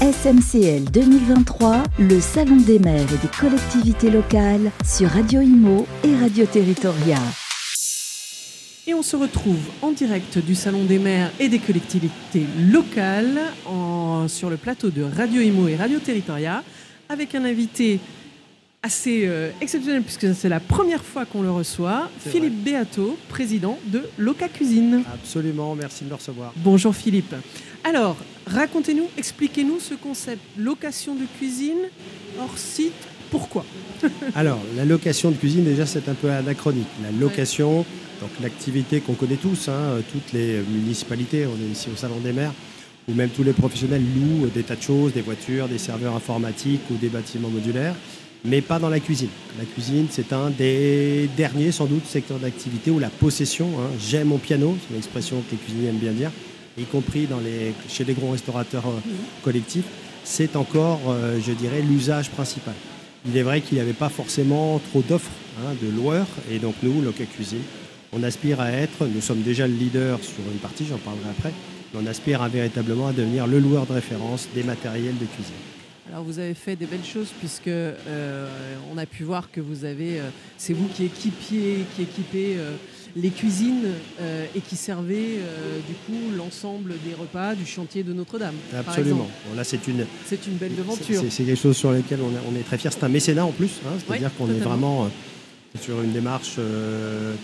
SMCL 2023, le Salon des maires et des collectivités locales sur Radio Imo et Radio Territoria. Et on se retrouve en direct du Salon des maires et des collectivités locales sur le plateau de Radio Imo et Radio Territoria avec un invité assez euh, exceptionnel puisque c'est la première fois qu'on le reçoit. Philippe Beato, président de Loca Cuisine. Absolument, merci de me recevoir. Bonjour Philippe. Alors, racontez-nous, expliquez-nous ce concept location de cuisine hors site. Pourquoi Alors, la location de cuisine, déjà, c'est un peu anachronique. La location, donc l'activité qu'on connaît tous, hein, toutes les municipalités, on est ici au Salon des maires, ou même tous les professionnels louent des tas de choses, des voitures, des serveurs informatiques ou des bâtiments modulaires mais pas dans la cuisine. La cuisine, c'est un des derniers, sans doute, secteurs d'activité où la possession, hein, j'aime mon piano, c'est une expression que les cuisiniers aiment bien dire, y compris dans les, chez les grands restaurateurs euh, collectifs, c'est encore, euh, je dirais, l'usage principal. Il est vrai qu'il n'y avait pas forcément trop d'offres hein, de loueurs, et donc nous, Loca Cuisine, on aspire à être, nous sommes déjà le leader sur une partie, j'en parlerai après, mais on aspire à véritablement à devenir le loueur de référence des matériels de cuisine. Alors vous avez fait des belles choses puisque euh, on a pu voir que vous avez, euh, c'est vous qui équipiez, qui équipez euh, les cuisines et qui servez du coup l'ensemble des repas du chantier de Notre-Dame. Absolument. là c'est une, c'est une belle devanture. C'est, quelque chose sur lequel on, est très fier. C'est un mécénat en plus, hein, c'est-à-dire qu'on est vraiment sur une démarche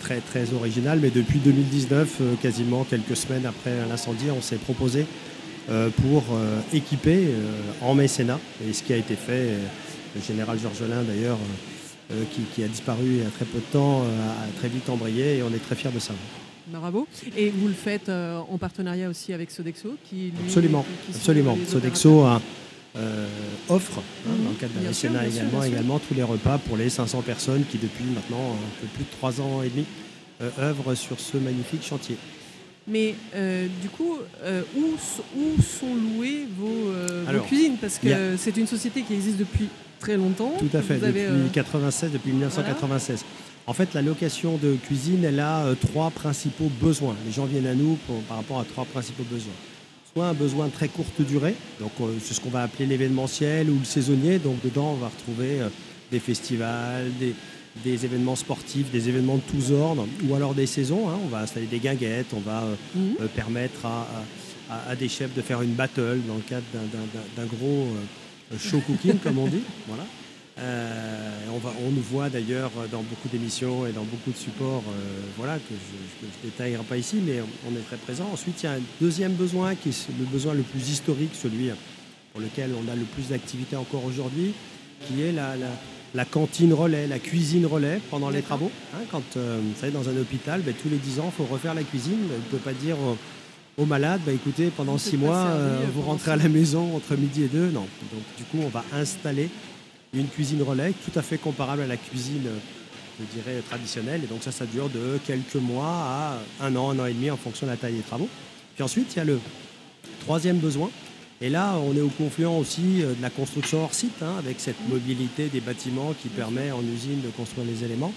très très originale. Mais depuis 2019, quasiment quelques semaines après l'incendie, on s'est proposé pour euh, équiper euh, en mécénat. Et ce qui a été fait, le général Georgelin d'ailleurs, qui, a disparu il y a très peu de temps, a très vite embrayé et on est très fiers de ça. Bravo. Et vous le faites en partenariat aussi avec Sodexo qui Absolument, absolument. Sodexo offre, hein, dans le cadre d'un mécénat également, également tous les repas pour les 500 personnes qui depuis maintenant un peu plus de 3 ans et demi œuvrent sur ce magnifique chantier. Mais euh, du coup, euh, où, où, sont louées vos, euh, cuisines? Parce que c'est une société qui existe depuis très longtemps. Tout à fait, depuis, 96, depuis 1996. En fait, la location de cuisine, elle a trois principaux besoins. Les gens viennent à nous par rapport à trois principaux besoins. Soit un besoin de très courte durée, donc c'est ce qu'on va appeler l'événementiel ou le saisonnier. Donc dedans, on va retrouver des festivals, des, des événements sportifs, des événements de tous ordres, ou alors des saisons. Hein. On va installer des guinguettes, on va euh, mhm. euh, permettre à, des chefs de faire une battle dans le cadre d'un gros euh, show cooking, comme on dit. Voilà. on, nous voit d'ailleurs dans beaucoup d'émissions et dans beaucoup de supports, voilà, que je ne détaillerai pas ici, mais on est très présent. Ensuite, il y a un deuxième besoin qui est le besoin le plus historique, celui pour lequel on a le plus d'activité encore aujourd'hui, qui est la, la cantine relais, la cuisine relais pendant les travaux. Hein, quand euh, vous savez, dans un hôpital, ben, tous les 10 ans, il faut refaire la cuisine. Vous ne pouvez pas dire aux, malades, ben, écoutez, pendant 6 mois, euh, vous rentrez à la maison entre midi et 2. Non. Donc du coup, on va installer une cuisine relais tout à fait comparable à la cuisine, je dirais, traditionnelle. Et donc ça, ça dure de quelques mois à un an, un an et demi en fonction de la taille des travaux. Puis ensuite, il y a le troisième besoin, et là, on est au confluent aussi euh, de la construction hors site, hein, avec cette mobilité des bâtiments qui permet en usine de construire les éléments,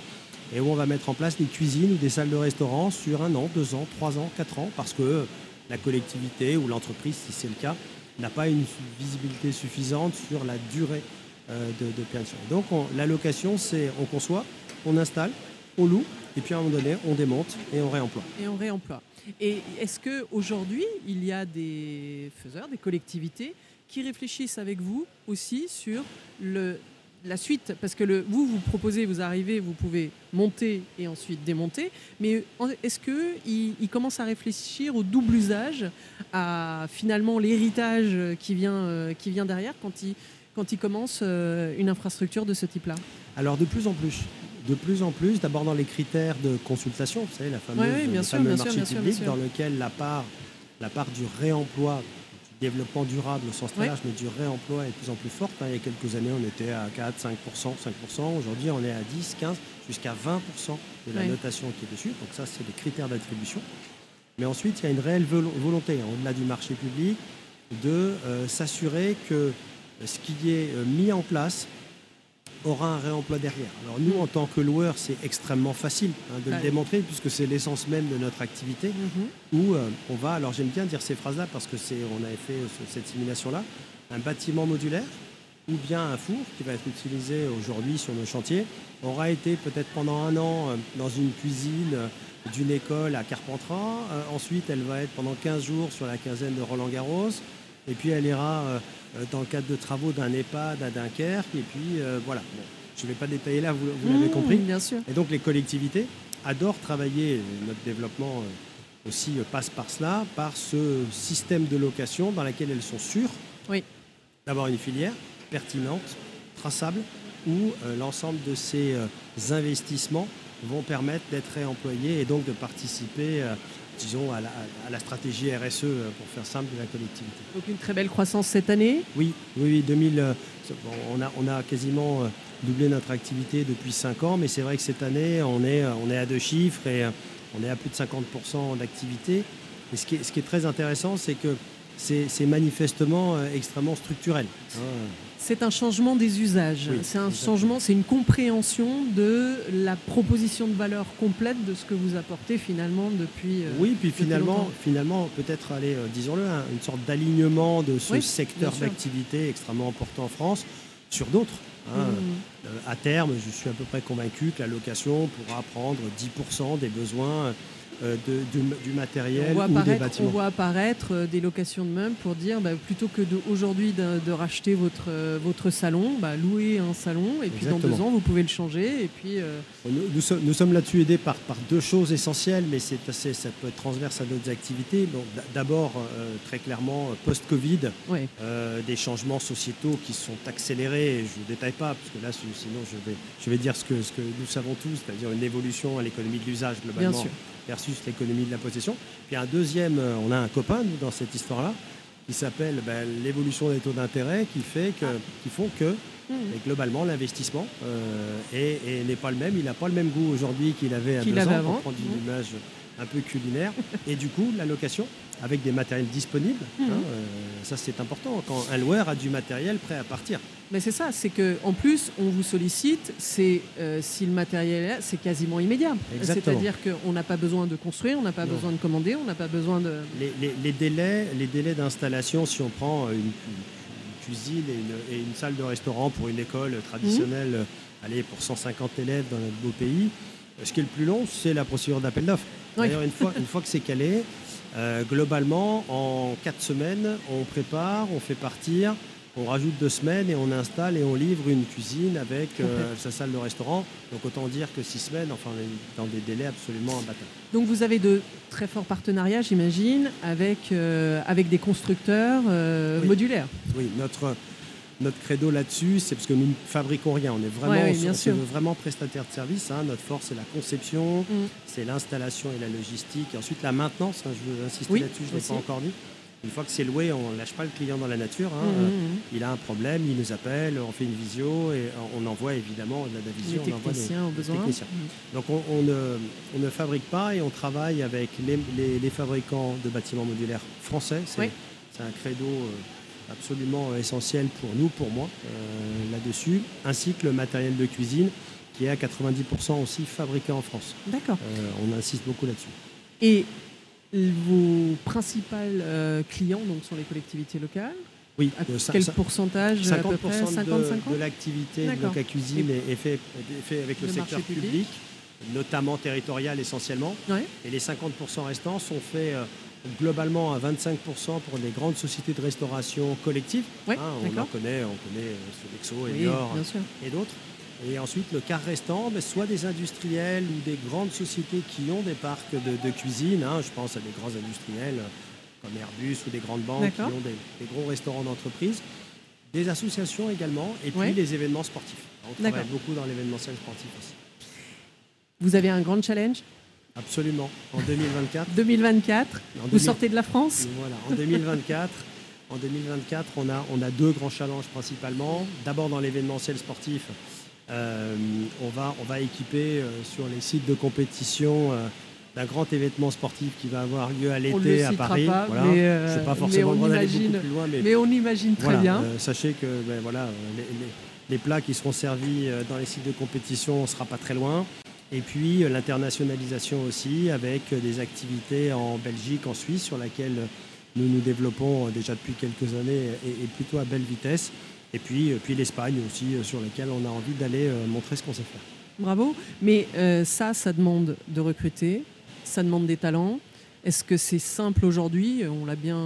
et où on va mettre en place des cuisines ou des salles de restaurant sur un an, deux ans, trois ans, quatre ans, parce que la collectivité ou l'entreprise, si c'est le cas, n'a pas une visibilité suffisante sur la durée euh, de, de Donc la location, c'est on conçoit, on installe, on loue, et puis à un moment donné, on démonte et on réemploie. Et on réemploie. Et est-ce qu'aujourd'hui, il y a des faiseurs, des collectivités qui réfléchissent avec vous aussi sur le, la suite? Parce que le, vous, vous proposez, vous arrivez, vous pouvez monter et ensuite démonter, mais est-ce qu'ils ils commencent à réfléchir au double usage, à finalement l'héritage qui vient, euh, qui vient derrière quand ils, quand ils commencent euh, une infrastructure de ce type-là? Alors de plus en plus de plus en plus, d'abord dans les critères de consultation, vous savez, la fameuse, le fameux marché public, dans lequel la part, la part du réemploi, du développement durable au sens très large, mais du réemploi est de plus en plus forte. Hein. Il y a quelques années, on était à 4, 5%, 5%. Aujourd'hui, on est à 10, 15, jusqu'à 20% de la notation qui est dessus. Donc ça, c'est les critères d'attribution. Mais ensuite, il y a une réelle volonté, hein, au-delà du marché public, de euh, s'assurer que ce qui est euh, mis en place aura un réemploi derrière. Alors nous, en tant que loueur, c'est extrêmement facile hein, de le démontrer puisque c'est l'essence même de notre activité Mhm. où euh, on va, alors j'aime bien dire ces phrases-là parce que c'est, on avait fait ce- cette simulation-là, un bâtiment modulaire ou bien un four qui va être utilisé aujourd'hui sur nos chantiers aura été peut-être pendant un an euh, dans une cuisine euh, d'une école à Carpentras. Euh, ensuite, elle va être pendant 15 jours sur la quinzaine de Roland Garros. Et puis, elle ira euh, dans le cadre de travaux d'un EHPAD à Dunkerque. Et puis, euh, voilà. Bon, je ne vais pas détailler là, vous, vous l'avez Mmh, compris. Bien sûr. Et donc les collectivités adorent travailler, notre développement euh, aussi passe par cela, par ce système de location dans lequel elles sont sûres Oui. d'avoir une filière pertinente, traçable, où l'ensemble de ces investissements vont permettre d'être réemployés et donc de participer, disons, à la, à la stratégie RSE, euh, pour faire simple, de la collectivité. Donc une très belle croissance cette année? Oui, oui, oui, 2000, euh, on, a, on a quasiment euh, doublé notre activité depuis 5 ans, mais c'est vrai que cette année, on est, on est à deux chiffres et on est à plus de 50% d'activité. Et ce qui, est, ce qui est très intéressant, c'est que c'est manifestement euh, extrêmement structurel. C'est un changement des usages. Oui, c'est un exactement. changement, c'est une compréhension de la proposition de valeur complète de ce que vous apportez finalement depuis. euh, Oui, puis depuis finalement, longtemps. finalement peut-être, allez, euh, disons-le, hein, une sorte d'alignement de ce Oui, secteur d'activité extrêmement important en France sur d'autres. hein. Mmh. Euh, à terme, je suis à peu près convaincu que la location pourra prendre 10% des besoins de- du, du matériel On voit, ou des apparaître, on bâtiments. voit apparaître euh, des locations de meubles pour dire bah, plutôt que aujourd'hui de, de racheter votre, euh, votre salon, bah, louer un salon et puis dans deux ans vous pouvez le changer et puis euh, Nous, nous sommes, là-dessus aidés par, par deux choses essentielles, mais c'est assez, ça peut être transverse à d'autres activités. D'abord, euh, très clairement, euh, post-Covid, ouais. euh, des changements sociétaux qui sont accélérés. Je ne détaille pas, parce que là, si- sinon, je vais, je vais dire ce que, ce que nous savons tous, c'est-à-dire une évolution à l'économie de l'usage globalement Bien sûr. Versus l'économie de la possession. Puis un deuxième, euh, on a un copain, nous, dans cette histoire-là, qui s'appelle ben, l'évolution des taux d'intérêt, qui, fait que, qui font que Mmh. et globalement, l'investissement euh, est- est- n'est pas le même. Il n'a pas le même goût aujourd'hui qu'il avait à Qu'il deux ans, avant. pour prendre une image un peu culinaire. et du coup, la location, avec des matériels disponibles, Mhm. hein, euh, ça c'est important. Quand un loueur a du matériel prêt à partir. Mais c'est ça, c'est que en plus on vous sollicite, c'est euh, si le matériel est là, c'est quasiment immédiat. C'est-à-dire qu'on n'a pas besoin de construire, on n'a pas Non. besoin de commander, on n'a pas besoin de. Les, les- les délais, les délais d'installation, si on prend une, cuisine et une, et une salle de restaurant pour une école traditionnelle, euh, allez, pour 150 élèves dans notre beau pays, ce qui est le plus long, c'est la procédure d'appel d'offres. Oui. D'ailleurs, une fois, une fois que c'est calé, euh, globalement, en quatre semaines, on prépare, on fait partir, on rajoute deux semaines et on installe et on livre une cuisine avec euh, sa salle de restaurant. Donc autant dire que six semaines, enfin, on est dans des délais absolument imbattables. Donc vous avez de très forts partenariats, j'imagine, avec, euh, avec des constructeurs euh, Oui. modulaires. Oui, notre, notre credo là-dessus, c'est parce que nous ne fabriquons rien. On est vraiment, Ouais, oui, bien on se veut vraiment prestataire de service. hein. Notre force, c'est la conception, Mm. c'est l'installation et la logistique. Et ensuite, la maintenance. hein, je veux insister Oui, là-dessus, je ne l'ai pas encore dit. Une fois que c'est loué, on ne lâche pas le client dans la nature. hein. Euh, mhm. Il a un problème, il nous appelle, on fait une visio et on envoie évidemment de la Les visio, on envoie des- techniciens au besoin. techniciens. Donc on, on ne, on ne fabrique pas et on travaille avec les, les- les fabricants de bâtiments modulaires français. C'est Oui. c'est un credo euh, absolument essentiel pour nous, pour moi, euh, là-dessus, ainsi que le matériel de cuisine qui est à 90% aussi fabriqué en France. D'accord. Euh, on insiste beaucoup là-dessus. Et vos principaux euh, clients donc, sont les collectivités locales. Oui, À quel pourcentage à peu près 50% de, 50-50 de l'activité de. Loca Cuisine est, est fait, est fait avec le, Le secteur public. public. notamment territorial essentiellement. Ouais. Et les 50% restants sont faits globalement à 25% pour les grandes sociétés de restauration collective. Ouais, Hein, on en connaît, on connaît euh, Sodexo, Oui, Elior et d'autres. Et ensuite, le quart restant, ben, soit des industriels ou des grandes sociétés qui ont des parcs de, de cuisine. hein. je pense à des grands industriels euh, comme Airbus ou des grandes banques qui ont des, des gros restaurants d'entreprise. Des associations également, et puis Ouais. les événements sportifs. On travaille beaucoup dans l'événementiel sportif aussi. Vous avez un grand challenge? Absolument. En 2024. 2024. en Vous 2000 sortez de la France? Voilà, en 2024, en 2024, on a, on a deux grands challenges principalement. D'abord dans l'événementiel sportif, euh, on, va, on va équiper euh, sur les sites de compétition euh, d'un grand événement sportif qui va avoir lieu à On l'été à Paris. pas, Voilà. mais, sais pas mais forcément on le droit d'aller imagine- plus loin, mais, Mais on imagine très voilà, bien. sachez que ben, voilà, les, les- les plats qui seront servis dans les sites de compétition ne sera pas très loin. Et puis euh, l'internationalisation aussi avec des activités en Belgique, en Suisse, sur laquelle nous nous développons déjà depuis quelques années et, plutôt à belle vitesse. Et puis, puis l'Espagne aussi, sur laquelle on a envie d'aller montrer ce qu'on sait faire. Bravo. Mais ça, ça demande de recruter, ça demande des talents, est-ce que c'est simple aujourd'hui? On l'a bien,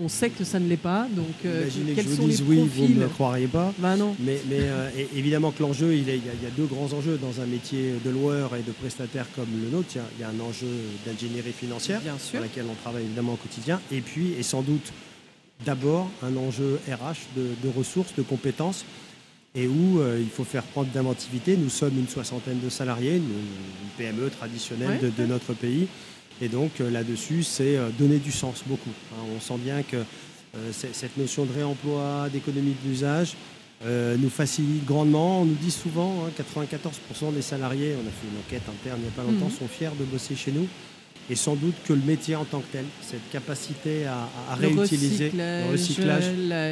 on, sait que ça ne l'est pas. Donc, euh, Imaginez que je vous dise oui, vous ne me croiriez pas. Bah non. Mais, euh, évidemment que l'enjeu, il, y a deux grands enjeux dans un métier de loueur et de prestataire comme le nôtre. Il y a, un enjeu d'ingénierie financière, sur lequel on travaille évidemment au quotidien, et puis, et sans doute d'abord, un enjeu RH de, ressources, de compétences et où euh, il faut faire prendre d'inventivité. Nous sommes une soixantaine de salariés, une, PME traditionnelle de, notre pays. Et donc euh, là-dessus, c'est euh, donner du sens beaucoup. Hein. on sent bien que euh, cette notion de réemploi, d'économie de l'usage, nous facilite grandement. On nous dit souvent, 94% hein, des salariés, on a fait une enquête interne il n'y a pas longtemps, mhm. sont fiers de bosser chez nous et sans doute que le métier en tant que tel, cette capacité à, réutiliser le recyclage,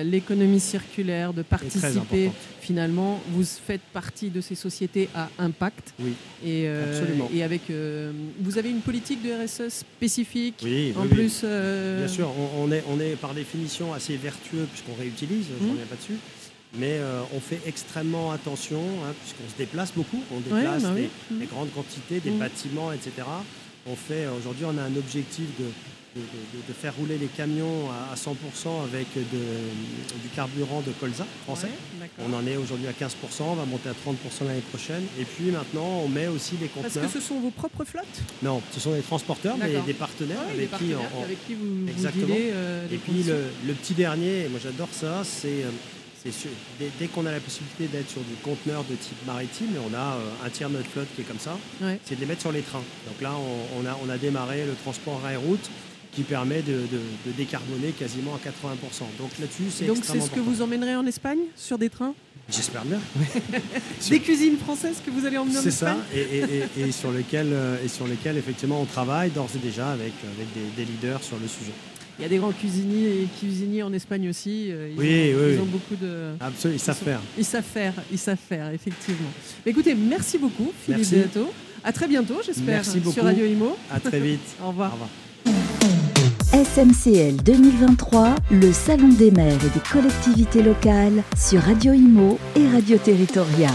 l'économie circulaire, de participer. Finalement, vous faites partie de ces sociétés à impact. Oui. Et, euh, absolument. Et avec, euh, vous avez une politique de RSE spécifique. Oui. En plus, euh, bien sûr, on, est, on est par définition assez vertueux puisqu'on réutilise. Je ne reviens pas dessus mais on fait extrêmement attention, hein, puisqu'on se déplace beaucoup, on déplace bah des, mmh. grandes quantités, des mmh. bâtiments, etc on fait aujourd'hui, on a un objectif de, de, faire rouler les camions à 100% avec du carburant de colza français. on en est aujourd'hui à 15%, on va monter à 30% l'année prochaine. Et puis maintenant, on met aussi des conteneurs. Est-ce que ce sont vos propres flottes? Non, ce sont des transporteurs, mais des partenaires, avec, qui avec, qui vous, Exactement. Euh, et puis le, petit dernier, moi j'adore ça, c'est dès, qu'on a la possibilité d'être sur du conteneur de type maritime, et on a euh, un tiers de notre flotte qui est comme ça, c'est de les mettre sur les trains. Donc là, on, a, on a démarré le transport rail-route qui permet de, décarboner quasiment à 80%. Donc là-dessus, c'est Donc c'est ce que vous emmènerez en Espagne sur des trains? J'espère bien. des cuisines françaises que vous allez emmener en Espagne C'est ça, et, sur lesquelles, euh, et sur lesquelles effectivement on travaille d'ores et déjà avec, avec des leaders sur le sujet. Il y a des grands cuisiniers et cuisiniers en Espagne aussi. Euh, ils oui, ont, oui, ils ont beaucoup de. Absolument, ils savent faire. Ils savent faire, ils savent faire, effectivement. écoutez, merci beaucoup, Philippe Beato. À très bientôt, j'espère, sur Radio Imo. À très vite. Au revoir. Au revoir. SMCL 2023, le Salon des maires et des collectivités locales sur Radio Imo et Radio Territoria.